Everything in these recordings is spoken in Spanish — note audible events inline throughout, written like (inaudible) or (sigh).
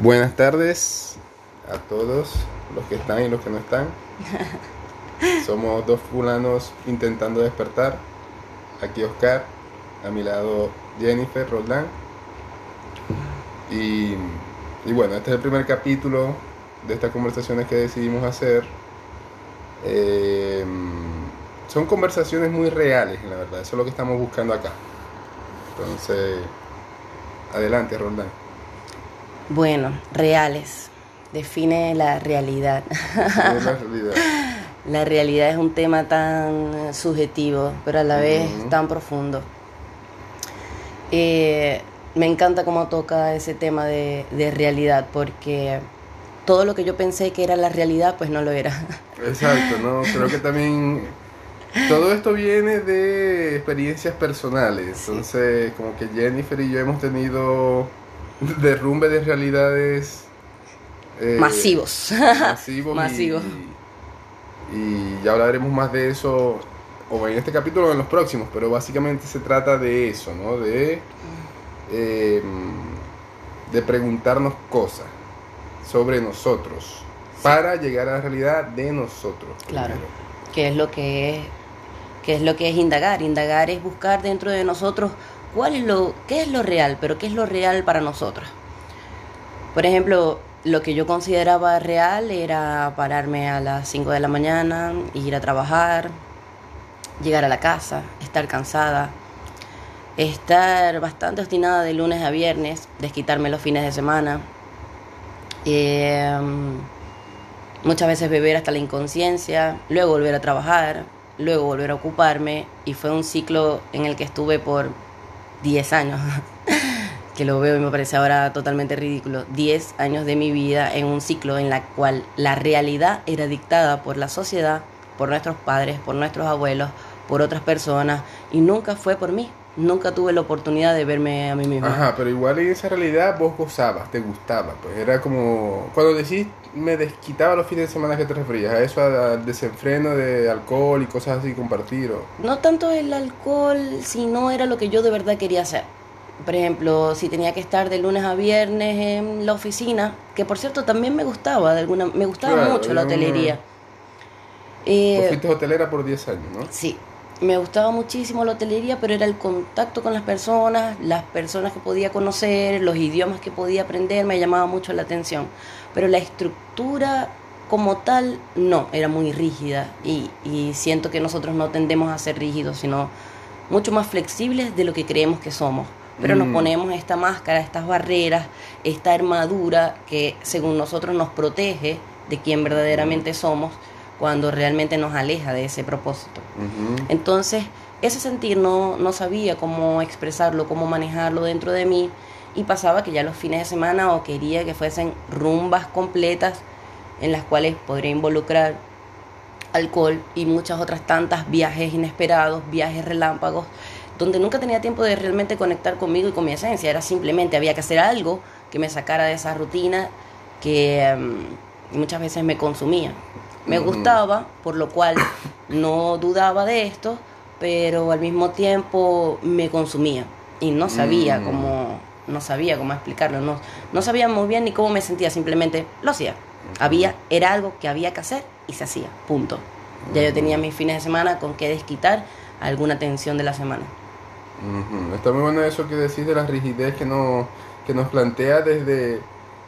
Buenas tardes a todos los que están y los que no están. (laughs) Somos dos fulanos intentando despertar. Aquí Oscar, a mi lado Jennifer Roldán. Y, y bueno, este es el primer capítulo de estas conversaciones que decidimos hacer. Eh, son conversaciones muy reales, la verdad. Eso es lo que estamos buscando acá. Entonces, adelante, Roldán. Bueno, reales. Define la realidad. ¿Qué es la realidad? (laughs) La realidad es un tema tan subjetivo, pero a la vez tan profundo. Eh, me encanta cómo toca ese tema de, de realidad, porque todo lo que yo pensé que era la realidad, pues no lo era. (laughs) Exacto, ¿no? Creo que también todo esto viene de experiencias personales. Entonces, como que Jennifer y yo hemos tenido (laughs) derrumbe de realidades eh, Masivos. (laughs) masivos. y- Masivos. Y, ya hablaremos más de eso, o en este capítulo o en los próximos, pero básicamente se trata de eso, ¿no? De, eh, de preguntarnos cosas sobre nosotros para llegar a la realidad de nosotros. Claro. ¿Qué es lo que es? ¿Qué es lo que es indagar? Indagar es buscar dentro de nosotros cuál es lo, qué es lo real, pero qué es lo real para nosotros. Por ejemplo, lo que yo consideraba real era pararme a las 5 de la mañana, ir a trabajar, llegar a la casa, estar cansada, estar bastante obstinada de lunes a viernes, desquitarme los fines de semana. Eh, muchas veces beber hasta la inconsciencia, luego volver a trabajar, luego volver a ocuparme y fue un ciclo en el que estuve por 10 años, (laughs) que lo veo y me parece ahora totalmente ridículo, 10 años de mi vida en un ciclo en la cual la realidad era dictada por la sociedad, por nuestros padres, por nuestros abuelos, por otras personas y nunca fue por mí, nunca tuve la oportunidad de verme a mí misma. Ajá, pero igual en esa realidad vos gozabas, te gustaba, pues era como... Cuando decís me desquitaba los fines de semana que te referías, a eso, al desenfreno de alcohol y cosas así, compartir o... no tanto el alcohol, sino era lo que yo de verdad quería hacer. Por ejemplo, si tenía que estar de lunes a viernes en la oficina, que por cierto también me gustaba, de alguna, me gustaba Claro, mucho la una- hotelería. Vos Eh, fuiste hotelera por 10 años, ¿no? sí, me gustaba muchísimo la hotelería, pero era el contacto con las personas, las personas que podía conocer, los idiomas que podía aprender, me llamaba mucho la atención. Pero la estructura como tal, no, era muy rígida y, y siento que nosotros no tendemos a ser rígidos, sino mucho más flexibles de lo que creemos que somos. Pero nos Mm. ponemos esta máscara, estas barreras, esta armadura que según nosotros nos protege de quien verdaderamente somos cuando realmente nos aleja de ese propósito. Entonces, ese sentir no, no sabía cómo expresarlo, cómo manejarlo dentro de mí y pasaba que ya los fines de semana o quería que fuesen rumbas completas en las cuales podría involucrar alcohol y muchas otras tantas viajes inesperados, viajes relámpagos, donde nunca tenía tiempo de realmente conectar conmigo y con mi esencia, era simplemente había que hacer algo que me sacara de esa rutina que em, muchas veces me consumía. Me gustaba, por lo cual no dudaba de esto, pero al mismo tiempo me consumía y no sabía Mm. cómo no sabía cómo explicarlo, no, no sabía muy bien ni cómo me sentía, simplemente lo hacía. Había, era algo que había que hacer y se hacía, punto. Ya yo tenía mis fines de semana con que desquitar alguna tensión de la semana. Está muy bueno eso que decís de la rigidez que, no, que nos plantea desde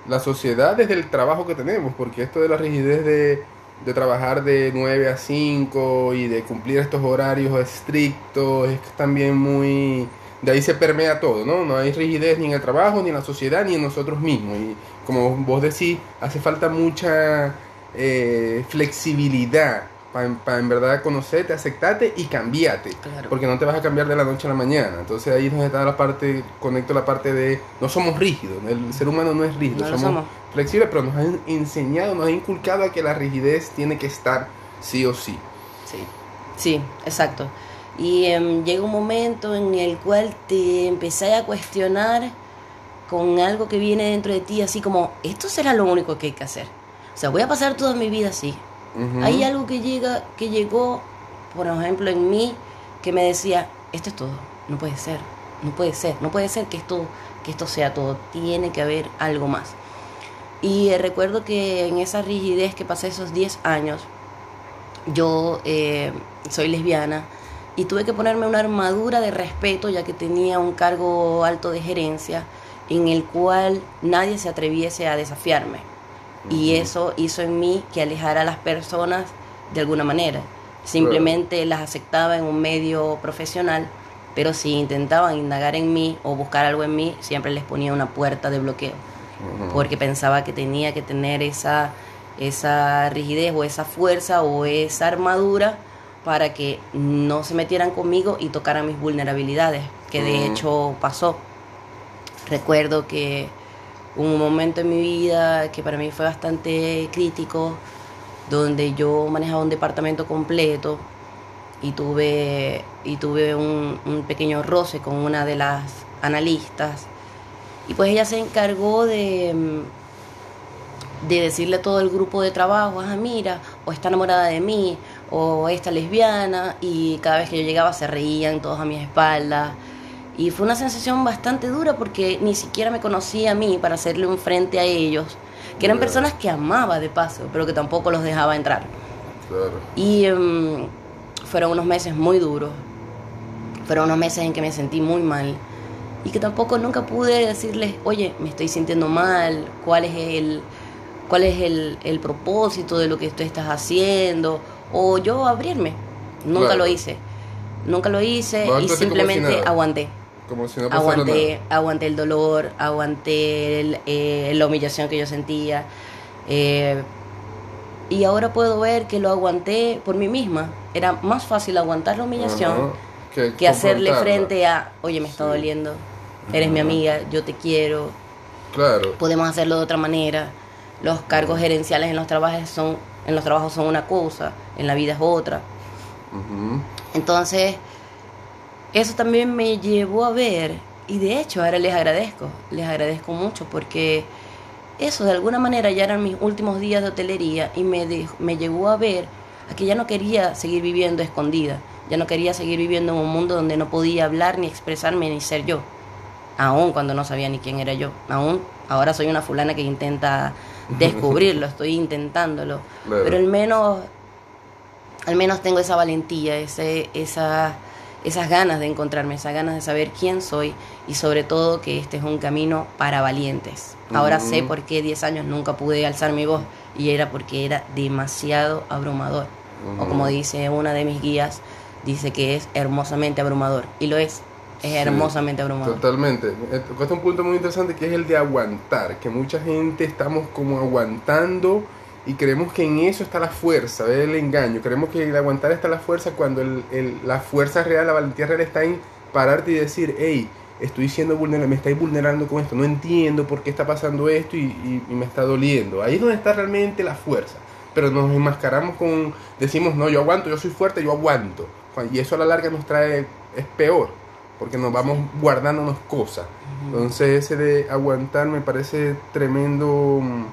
la sociedad, desde el trabajo que tenemos, porque esto de la rigidez de, de trabajar de 9 a 5 y de cumplir estos horarios estrictos es también muy... De ahí se permea todo, ¿no? No hay rigidez ni en el trabajo, ni en la sociedad, ni en nosotros mismos. Y como vos decís, hace falta mucha eh, flexibilidad para en verdad conocerte, aceptarte y cambiarte. Claro. Porque no te vas a cambiar de la noche a la mañana. Entonces ahí donde está la parte, conecto la parte de no somos rígidos. El ser humano no es rígido, No lo somos, somos. flexibles, pero nos han enseñado, nos han inculcado a que la rigidez tiene que estar sí o sí. Sí, sí, exacto. Y em, llega un momento en el cual te empezás a cuestionar con algo que viene dentro de ti, así como, esto será lo único que hay que hacer. O sea, voy a pasar toda mi vida así. Hay algo que llega, que llegó, por ejemplo, en mí, que me decía, esto es todo, no puede ser, no puede ser, no puede ser que esto, que esto sea todo, tiene que haber algo más. Y recuerdo que en esa rigidez que pasé esos 10 años, yo eh, soy lesbiana y tuve que ponerme una armadura de respeto ya que tenía un cargo alto de gerencia en el cual nadie se atreviese a desafiarme. Y eso hizo en mí que alejara a las personas de alguna manera. Simplemente las aceptaba en un medio profesional, pero si intentaban indagar en mí o buscar algo en mí, siempre les ponía una puerta de bloqueo, porque pensaba que tenía que tener esa, esa rigidez o esa fuerza o esa armadura para que no se metieran conmigo y tocaran mis vulnerabilidades, que de hecho pasó. Recuerdo que un momento en mi vida que para mí fue bastante crítico, donde yo manejaba un departamento completo y tuve, y tuve un, pequeño roce con una de las analistas. Y pues ella se encargó de, de decirle a todo el grupo de trabajo, ah, mira, o está enamorada de mí, o esta lesbiana, y cada vez que yo llegaba se reían todos a mi espalda. Y fue una sensación bastante dura porque ni siquiera me conocía a mí para hacerle un frente a ellos, que eran personas que amaba de paso, pero que tampoco los dejaba entrar. Y em, fueron unos meses muy duros, fueron unos meses en que me sentí muy mal y que tampoco nunca pude decirles, oye, me estoy sintiendo mal, cuál es el, cuál es el, el propósito de lo que tú estás haciendo, o yo abrirme. Nunca lo hice. Nunca lo hice y simplemente aguanté. Como si no aguanté, aguanté el dolor, aguanté eh, la humillación que yo sentía. Eh, y ahora puedo ver que lo aguanté por mí misma. Era más fácil aguantar la humillación que, hacerle frente a, oye, me está doliendo, eres mi amiga, yo te quiero. Claro. Podemos hacerlo de otra manera. Los cargos gerenciales en los trabajos son en los trabajos son una cosa, en la vida es otra. Entonces, eso también me llevó a ver, y de hecho ahora les agradezco, les agradezco mucho porque eso de alguna manera ya eran mis últimos días de hotelería y me, me llevó a ver a que ya no quería seguir viviendo escondida, ya no quería seguir viviendo en un mundo donde no podía hablar ni expresarme ni ser yo, aún cuando no sabía ni quién era yo, aún ahora soy una fulana que intenta (laughs) descubrirlo, estoy intentándolo, pero al menos al menos tengo esa valentía, ese, esa, esas ganas de encontrarme, esas ganas de saber quién soy y sobre todo que este es un camino para valientes. Ahora sé por qué 10 años nunca pude alzar mi voz y era porque era demasiado abrumador. O como dice una de mis guías, dice que es hermosamente abrumador y lo es. Es hermosamente abrumador. Totalmente. Cuesta un punto muy interesante que es el de aguantar, que mucha gente estamos como aguantando y creemos que en eso está la fuerza, ¿ves? el engaño. Creemos que el aguantar está la fuerza cuando el, la fuerza real, la valentía real está en pararte y decir, hey, estoy siendo vulnerable, me estáis vulnerando con esto, no entiendo por qué está pasando esto y, me está doliendo. Ahí es donde está realmente la fuerza. Pero nos enmascaramos con, decimos, no, yo aguanto, yo soy fuerte, yo aguanto. Y eso a la larga nos trae, es peor, porque nos vamos guardándonos cosas. Entonces ese de aguantar me parece tremendo mm,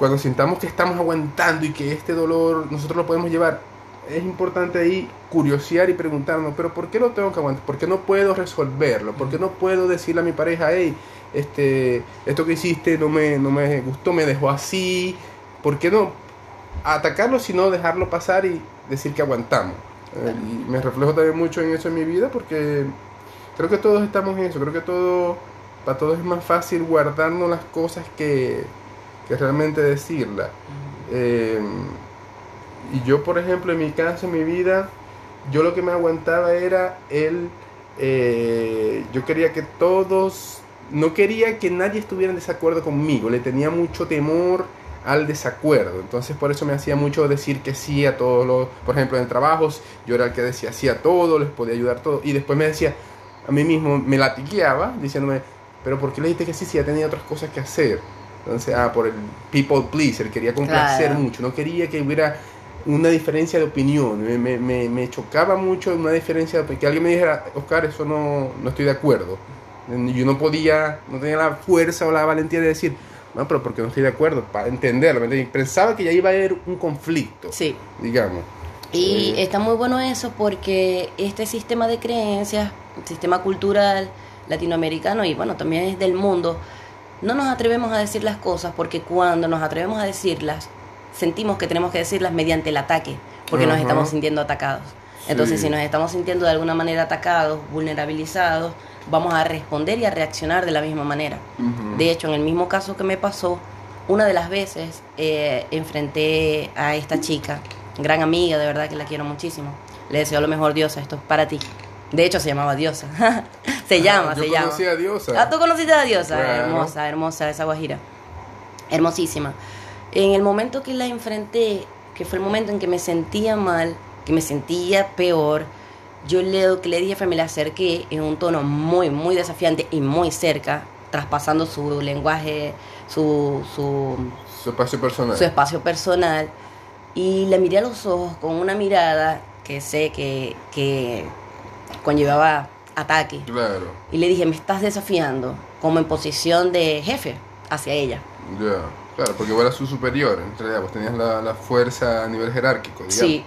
cuando sintamos que estamos aguantando y que este dolor nosotros lo podemos llevar, es importante ahí curiosear y preguntarnos, pero ¿por qué lo tengo que aguantar? ¿Por qué no puedo resolverlo? ¿Por qué no puedo decirle a mi pareja, hey, este, esto que hiciste no me, no me gustó, me dejó así? ¿Por qué no atacarlo sino dejarlo pasar y decir que aguantamos? Eh, y me reflejo también mucho en eso en mi vida porque creo que todos estamos en eso, creo que todo, para todos es más fácil guardarnos las cosas que que realmente decirla. Eh, y yo, por ejemplo, en mi caso, en mi vida, yo lo que me aguantaba era el... Eh, yo quería que todos... No quería que nadie estuviera en desacuerdo conmigo, le tenía mucho temor al desacuerdo. Entonces por eso me hacía mucho decir que sí a todos los, por ejemplo, en trabajos, yo era el que decía sí a todo, les podía ayudar todo. Y después me decía, a mí mismo me latigueaba diciéndome, pero ¿por qué le dijiste que sí si ya tenía otras cosas que hacer? Entonces, ah, por el people pleaser, quería complacer mucho, no quería que hubiera una diferencia de opinión, me, me, me chocaba mucho una diferencia, de que alguien me dijera, Oscar, eso no, no estoy de acuerdo. Yo no podía, no tenía la fuerza o la valentía de decir, no, pero porque no estoy de acuerdo, para entenderlo. Pensaba que ya iba a haber un conflicto, sí. digamos. Y eh, está muy bueno eso porque este sistema de creencias, sistema cultural latinoamericano y bueno, también es del mundo, no nos atrevemos a decir las cosas porque cuando nos atrevemos a decirlas, sentimos que tenemos que decirlas mediante el ataque, porque nos estamos sintiendo atacados. Entonces, si nos estamos sintiendo de alguna manera atacados, vulnerabilizados, vamos a responder y a reaccionar de la misma manera. De hecho, en el mismo caso que me pasó, una de las veces eh, enfrenté a esta chica, gran amiga, de verdad que la quiero muchísimo. Le deseo lo mejor, Diosa, esto es para ti. De hecho, se llamaba Diosa. (laughs) se llama, Ah, yo se llama. conocí a Diosa. Ah, tú conociste a Diosa. Claro. Hermosa, hermosa, esa guajira. Hermosísima. En el momento que la enfrenté, que fue el momento en que me sentía mal, que me sentía peor, yo le, que le dije fue, me le acerqué en un tono muy, muy desafiante y muy cerca, traspasando su lenguaje, su, su, Su espacio personal. su espacio personal y le miré a los ojos con una mirada que sé que, que conllevaba ataque. Claro, Y le dije, me estás desafiando como en posición de jefe hacia ella. ya. Claro, porque vos eras su superior, en realidad, vos tenías la, la fuerza a nivel jerárquico, digamos. Sí.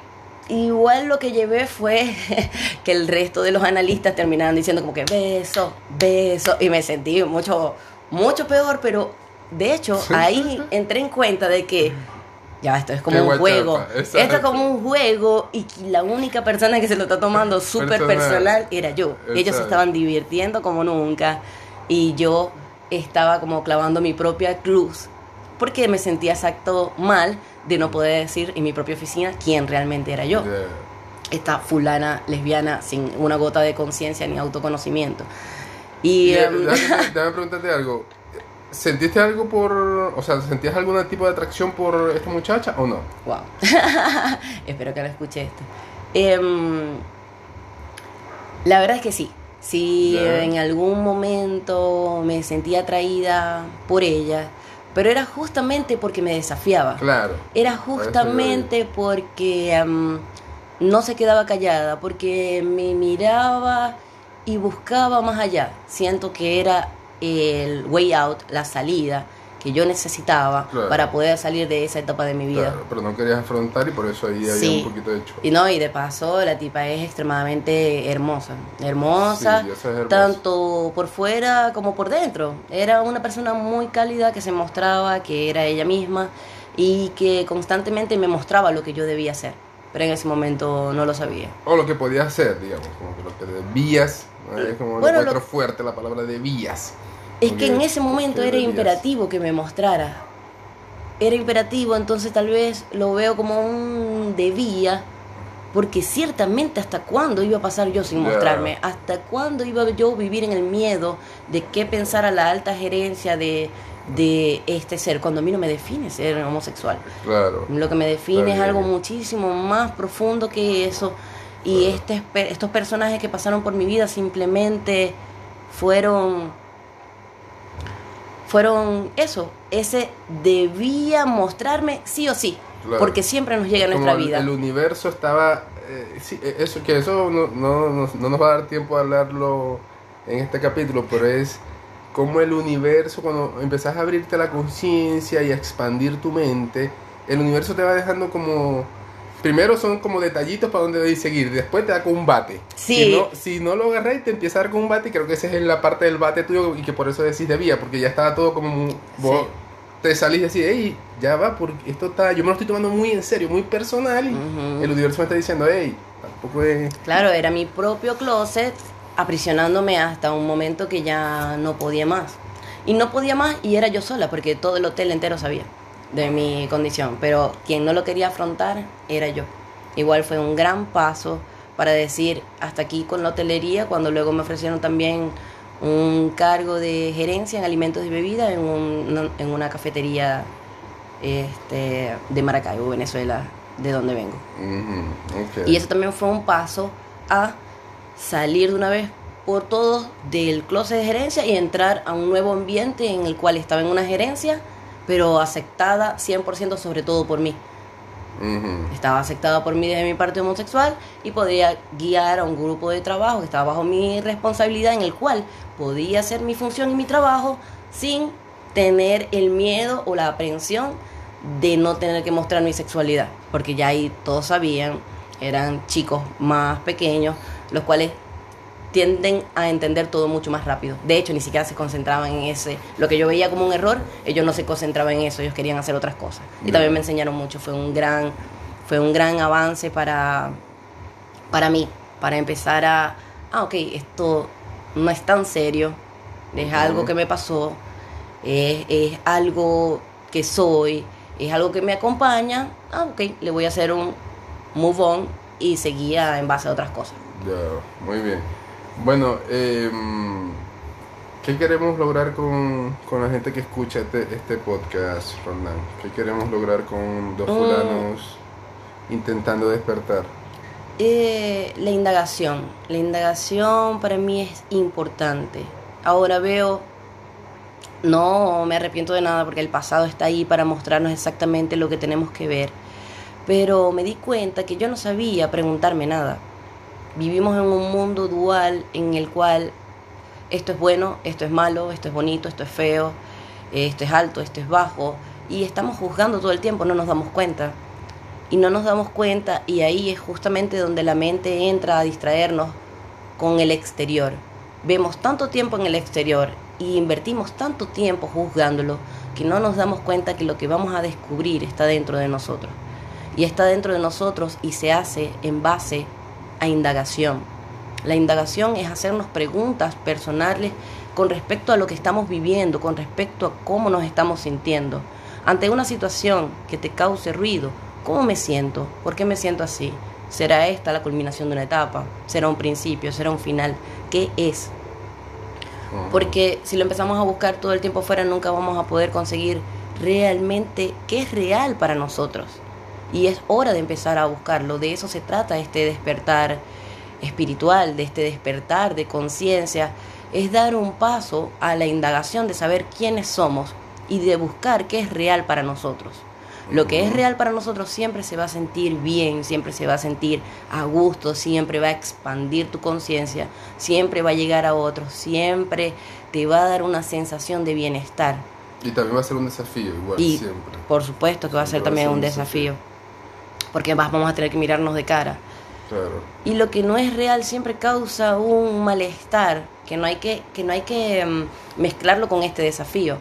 Igual lo que llevé fue (laughs) que el resto de los analistas terminaban diciendo como que beso, beso, y me sentí mucho, mucho peor, pero de hecho ahí entré en cuenta de que (laughs) ya esto es como Qué un juego, esto es como un juego y la única persona que se lo está tomando súper Personal. era yo. Ellos se estaban divirtiendo como nunca y yo estaba como clavando mi propia cruz porque me sentía exacto mal de no poder decir en mi propia oficina quién realmente era yo. Esta fulana lesbiana sin una gota de conciencia ni autoconocimiento. Y eh, em, déjame, déjame (laughs) preguntarte algo. ¿Sentiste algo por, o sea, sentías algún tipo de atracción por esta muchacha o no? wow. (laughs) Espero que no escuche esto. Em, la verdad es que sí. Sí, Ya. en algún momento me sentía atraída por ella, pero era justamente porque me desafiaba. Claro. Era justamente porque em, no se quedaba callada, porque me miraba y buscaba más allá. Siento que era el way out, la salida que yo necesitaba Claro. para poder salir de esa etapa de mi vida. Claro, pero no querías afrontar y por eso ahí había Sí. un poquito de hecho. Y no, y de paso la tipa es extremadamente hermosa. Hermosa, Sí, esa es hermosa. tanto por fuera como por dentro. Era una persona muy cálida que se mostraba que era ella misma y que constantemente me mostraba lo que yo debía hacer. Pero en ese momento no lo sabía. O lo que podías hacer, digamos, como que lo que debías. ¿no? Es como Bueno, lo- fuerte la palabra debías. Es que en ese momento era imperativo que me mostrara. Era imperativo, entonces tal vez lo veo como un debía, porque ciertamente hasta cuándo iba a pasar yo sin mostrarme, hasta cuándo iba yo a vivir en el miedo de qué pensara la alta gerencia de, de este ser, cuando a mí no me define ser homosexual. Claro. Lo que me define es algo muchísimo más profundo que eso. Y Claro. este, estos personajes que pasaron por mi vida simplemente fueron fueron eso, ese debía mostrarme sí o sí, Claro. porque siempre nos llega a nuestra Como vida. El universo estaba. eh, sí, eh, eso, que eso no, no, no- no nos va a dar tiempo a hablarlo en este capítulo, pero es como el universo, cuando empezás a abrirte la conciencia y a expandir tu mente, el universo te va dejando como. Primero son como detallitos para dónde debes seguir, después te da con un bate. Sí. Si no, si no lo agarras y te empieza a dar con un bate, creo que esa es la parte del bate tuyo y que por eso decís debía, porque ya estaba todo como. Vos Sí. te salís y decís, hey, ya va, porque esto está. Yo me lo estoy tomando muy en serio, muy personal. Y el universo me está diciendo, hey, tampoco es. Claro, era mi propio closet aprisionándome hasta un momento que ya no podía más. Y no podía más y era yo sola, porque todo el hotel entero sabía de mi condición. Pero quien no lo quería afrontar era yo. Igual fue un gran paso para decir hasta aquí con la hotelería, cuando luego me ofrecieron también un cargo de gerencia en alimentos y bebidas en, un- en una cafetería este, de Maracaibo, Venezuela, de donde vengo. Y eso también fue un paso a salir de una vez por todos del closet de gerencia y entrar a un nuevo ambiente en el cual estaba en una gerencia, pero aceptada 100% sobre todo por mí. Estaba aceptada por mí desde mi parte homosexual y podía guiar a un grupo de trabajo que estaba bajo mi responsabilidad en el cual podía hacer mi función y mi trabajo sin tener el miedo o la aprensión de no tener que mostrar mi sexualidad, porque ya ahí todos sabían, eran chicos más pequeños, los cuales tienden a entender todo mucho más rápido. De hecho, ni siquiera se concentraban en ese. Lo que yo veía como un error, ellos no se concentraban en eso, ellos querían hacer otras cosas. Y también me enseñaron mucho. Fue un gran, fue un gran avance para, para mí, para empezar a, ah, ok, esto no es tan serio, es algo que me pasó, es, es algo que soy, es algo que me acompaña, ah, ok, le voy a hacer un move on y seguía en base a otras cosas. Ya, muy bien. Bueno, em, ¿qué queremos lograr con, con la gente que escucha este, este podcast, Roland? ¿Qué queremos lograr con dos Mm. fulanos intentando despertar? Eh, la indagación. La indagación para mí es importante. Ahora veo, no me arrepiento de nada porque el pasado está ahí para mostrarnos exactamente lo que tenemos que ver. Pero me di cuenta que yo no sabía preguntarme nada. Vivimos en un mundo dual en el cual esto es bueno, esto es malo, esto es bonito, esto es feo, esto es alto, esto es bajo. Y estamos juzgando todo el tiempo, no nos damos cuenta y no nos damos cuenta y ahí es justamente donde la mente entra a distraernos con el exterior. Vemos tanto tiempo en el exterior y invertimos tanto tiempo juzgándolo que no nos damos cuenta que lo que vamos a descubrir está dentro de nosotros. Y está dentro de nosotros y se hace en base a indagación. La indagación es hacernos preguntas personales con respecto a lo que estamos viviendo, con respecto a cómo nos estamos sintiendo. Ante una situación que te cause ruido, ¿cómo me siento? ¿Por qué me siento así? ¿Será esta la culminación de una etapa? ¿Será un principio? ¿Será un final? ¿Qué es? Porque si lo empezamos a buscar todo el tiempo afuera, nunca vamos a poder conseguir realmente qué es real para nosotros. Y es hora de empezar a buscarlo. De eso se trata este despertar espiritual, de este despertar de conciencia. Es dar un paso a la indagación de saber quiénes somos y de buscar qué es real para nosotros. Lo que es real para nosotros siempre se va a sentir bien, siempre se va a sentir a gusto, siempre va a expandir tu conciencia, siempre va a llegar a otros, siempre te va a dar una sensación de bienestar. Y también va a ser un desafío, igual, Y siempre. por supuesto que va a ser también un desafío, porque más vamos a tener que mirarnos de cara. Claro. Y lo que no es real siempre causa un malestar que no hay que, que, no hay que mm, mezclarlo con este desafío.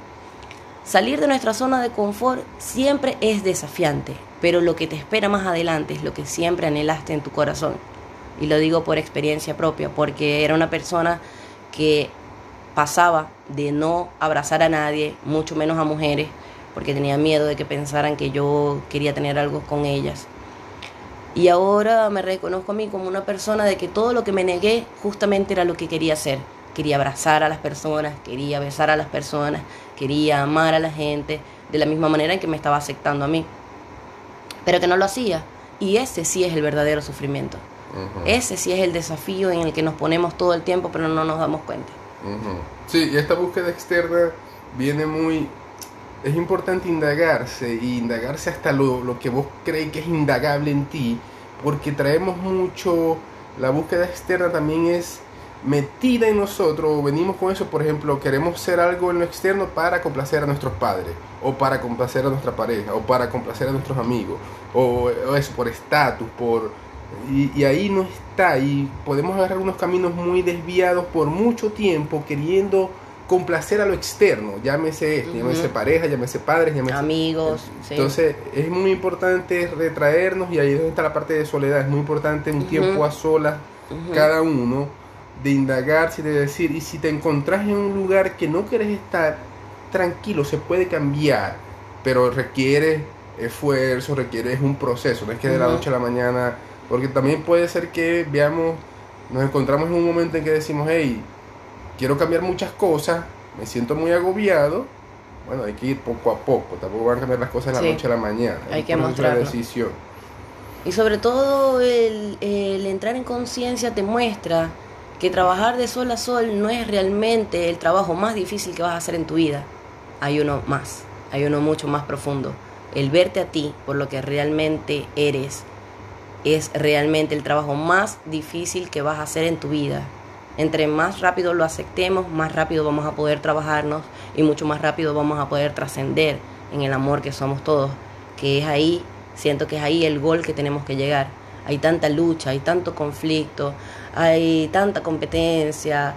Salir de nuestra zona de confort siempre es desafiante, pero lo que te espera más adelante es lo que siempre anhelaste en tu corazón. Y lo digo por experiencia propia, porque era una persona que pasaba de no abrazar a nadie, mucho menos a mujeres, porque tenía miedo de que pensaran que yo quería tener algo con ellas. Y ahora me reconozco a mí como una persona de que todo lo que me negué justamente era lo que quería hacer. Quería abrazar a las personas, quería besar a las personas, quería amar a la gente de la misma manera en que me estaba aceptando a mí. Pero que no lo hacía. Y ese sí es el verdadero sufrimiento. Ese sí es el desafío en el que nos ponemos todo el tiempo pero no nos damos cuenta. Sí, y esta búsqueda externa viene muy... Es importante indagarse y indagarse hasta lo, lo que vos crees que es indagable en ti, porque traemos mucho... La búsqueda externa también es metida en nosotros, venimos con eso, por ejemplo, queremos ser algo en lo externo para complacer a nuestros padres, o para complacer a nuestra pareja, o para complacer a nuestros amigos, o, o eso, por estatus, por... Y, y ahí no está, y podemos agarrar unos caminos muy desviados por mucho tiempo queriendo complacer a lo externo, llámese, esto, llámese pareja, llámese padres, llámese... Amigos, sí. Entonces es muy importante retraernos y ahí es donde está la parte de soledad, es muy importante un tiempo a solas cada uno, de indagarse, de decir, y si te encontrás en un lugar que no quieres estar, tranquilo, se puede cambiar, pero requiere esfuerzo, requiere un proceso, no es que de la noche a la mañana, porque también puede ser que veamos, nos encontramos en un momento en que decimos, hey, quiero cambiar muchas cosas, me siento muy agobiado, bueno, hay que ir poco a poco, tampoco van a cambiar las cosas de la noche a la mañana, Hay que mostrarlo. decisión. Y sobre todo el, el entrar en conciencia te muestra que trabajar de sol a sol no es realmente el trabajo más difícil que vas a hacer en tu vida. Hay uno más, hay uno mucho más profundo. El verte a ti por lo que realmente eres es realmente el trabajo más difícil que vas a hacer en tu vida. Entre más rápido lo aceptemos, más rápido vamos a poder trabajarnos y mucho más rápido vamos a poder trascender en el amor que somos todos, que es ahí, siento que es ahí el gol que tenemos que llegar. Hay tanta lucha, hay tanto conflicto, hay tanta competencia,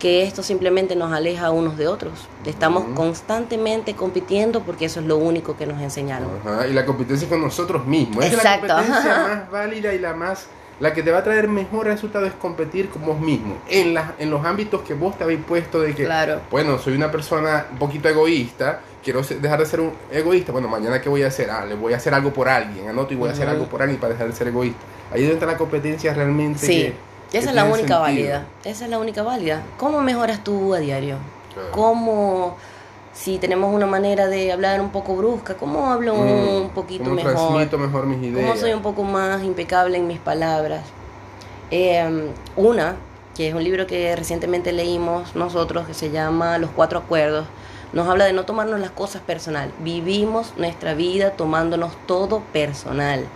que esto simplemente nos aleja unos de otros. Estamos constantemente compitiendo porque eso es lo único que nos enseñaron. Y la competencia con nosotros mismos. Es la competencia (laughs) más válida y la más la que te va a traer mejor resultado es competir con vos mismo en en los ámbitos que vos te habéis puesto de que Claro. bueno, soy una persona un poquito egoísta, quiero dejar de ser un egoísta, bueno, mañana qué voy a hacer? Ah, le voy a hacer algo por alguien, anoto y voy a hacer algo por alguien para dejar de ser egoísta. Ahí es donde está la competencia realmente Sí, que- que esa es la única sentido. válida. Esa es la única válida. ¿Cómo mejoras tú a diario? Claro. ¿Cómo, si tenemos una manera de hablar un poco brusca, cómo hablo un Mm, poquito cómo mejor? transmito mejor mis ideas. ¿Cómo soy un poco más impecable en mis palabras? Eh, una, que es un libro que recientemente leímos nosotros, que se llama Los Cuatro Acuerdos, nos habla de no tomarnos las cosas personal. Vivimos nuestra vida tomándonos todo personal.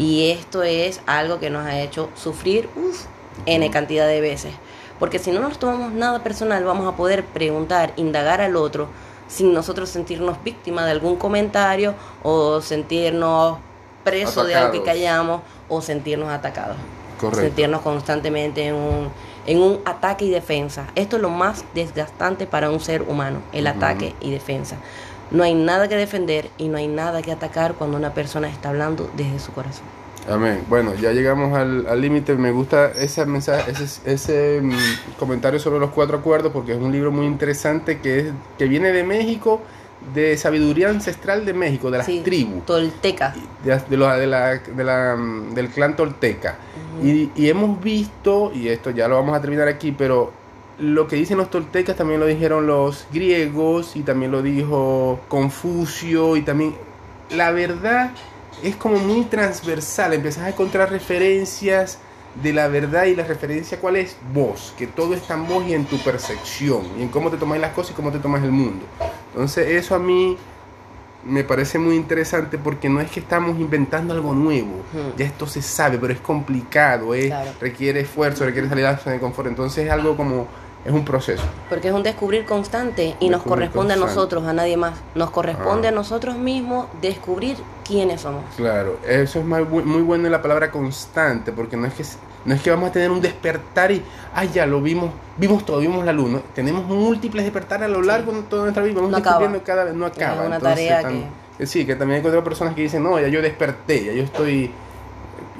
Y esto es algo que nos ha hecho sufrir uf, N cantidad de veces. Porque si no nos tomamos nada personal, vamos a poder preguntar, indagar al otro, sin nosotros sentirnos víctimas de algún comentario o sentirnos presos de algo que callamos o sentirnos atacados. Correcto. Sentirnos constantemente en un, en un ataque y defensa. Esto es lo más desgastante para un ser humano, el ataque y defensa. No hay nada que defender y no hay nada que atacar cuando una persona está hablando desde su corazón. Amén. Bueno, ya llegamos al al límite. Me gusta ese mensaje, ese, ese mm, comentario sobre los cuatro acuerdos porque es un libro muy interesante que es que viene de México, de sabiduría ancestral de México, de las Sí, tribus, Tolteca. de, de lo- de la, de la, mm, del clan tolteca. y, y hemos visto, y esto ya lo vamos a terminar aquí, pero lo que dicen los toltecas también lo dijeron los griegos y también lo dijo Confucio y también la verdad es como muy transversal, empezás a encontrar referencias de la verdad y la referencia cuál es vos, que todo está en vos y en tu percepción y en cómo te tomáis las cosas y cómo te tomas el mundo. Entonces eso a mí me parece muy interesante porque no es que estamos inventando algo nuevo, ya esto se sabe, pero es complicado, Claro. requiere esfuerzo, requiere salir a la zona de confort, entonces es algo como, es un proceso. Porque es un descubrir constante y nos Descubrir corresponde a constante. nosotros, a nadie más. Nos corresponde Ah. a nosotros mismos descubrir quiénes somos. Claro, eso es muy, muy bueno en la palabra constante, porque no es que no es que vamos a tener un despertar y, ay, ya lo vimos, vimos todo, vimos la luz, ¿no? Tenemos múltiples despertares a lo largo de toda nuestra vida, vamos No acaba. descubriendo cada vez, no acaba. una Entonces, tarea tam- que... Sí, que también hay otras personas que dicen, no, ya yo desperté, ya yo estoy...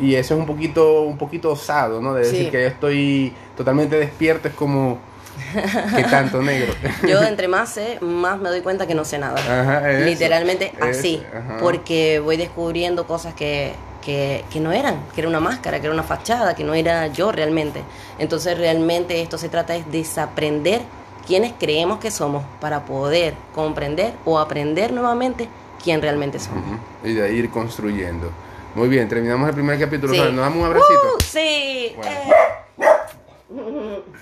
Y eso es un poquito, un poquito osado, ¿no? De decir Sí. que ya estoy totalmente despierto, es como, (laughs) ¿qué tanto negro? (laughs) Yo entre más sé, más me doy cuenta que no sé nada. Ajá, eso, Literalmente eso, así. ajá. Porque voy descubriendo cosas que, que, que no eran, que era una máscara, que era una fachada, que no era yo realmente. Entonces realmente esto se trata es desaprender quiénes creemos que somos para poder comprender o aprender nuevamente quién realmente somos. Ujú, Y de ir construyendo. Muy bien, terminamos el primer capítulo. Sí. Nos damos un abracito. ¡Uh! sí. Bueno. Eh.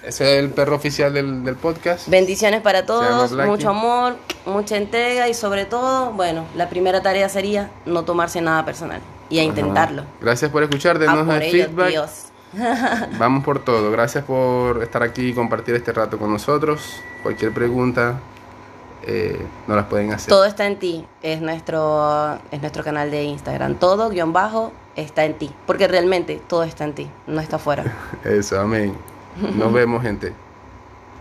Ese es el perro oficial del, del podcast. Bendiciones para todos, mucho amor, mucha entrega y sobre todo, bueno, la primera tarea sería no tomarse nada personal y a Ajá. intentarlo. Gracias por escuchar, denos por el ello, feedback. Dios. (laughs) Vamos por todo. Gracias por estar aquí y compartir este rato con nosotros. Cualquier pregunta eh, nos las pueden hacer. Todo está en ti, es nuestro, es nuestro canal de Instagram. Todo, guion bajo, está en ti. Porque realmente todo está en ti, no está afuera. (laughs) Eso, amén. Nos vemos, gente.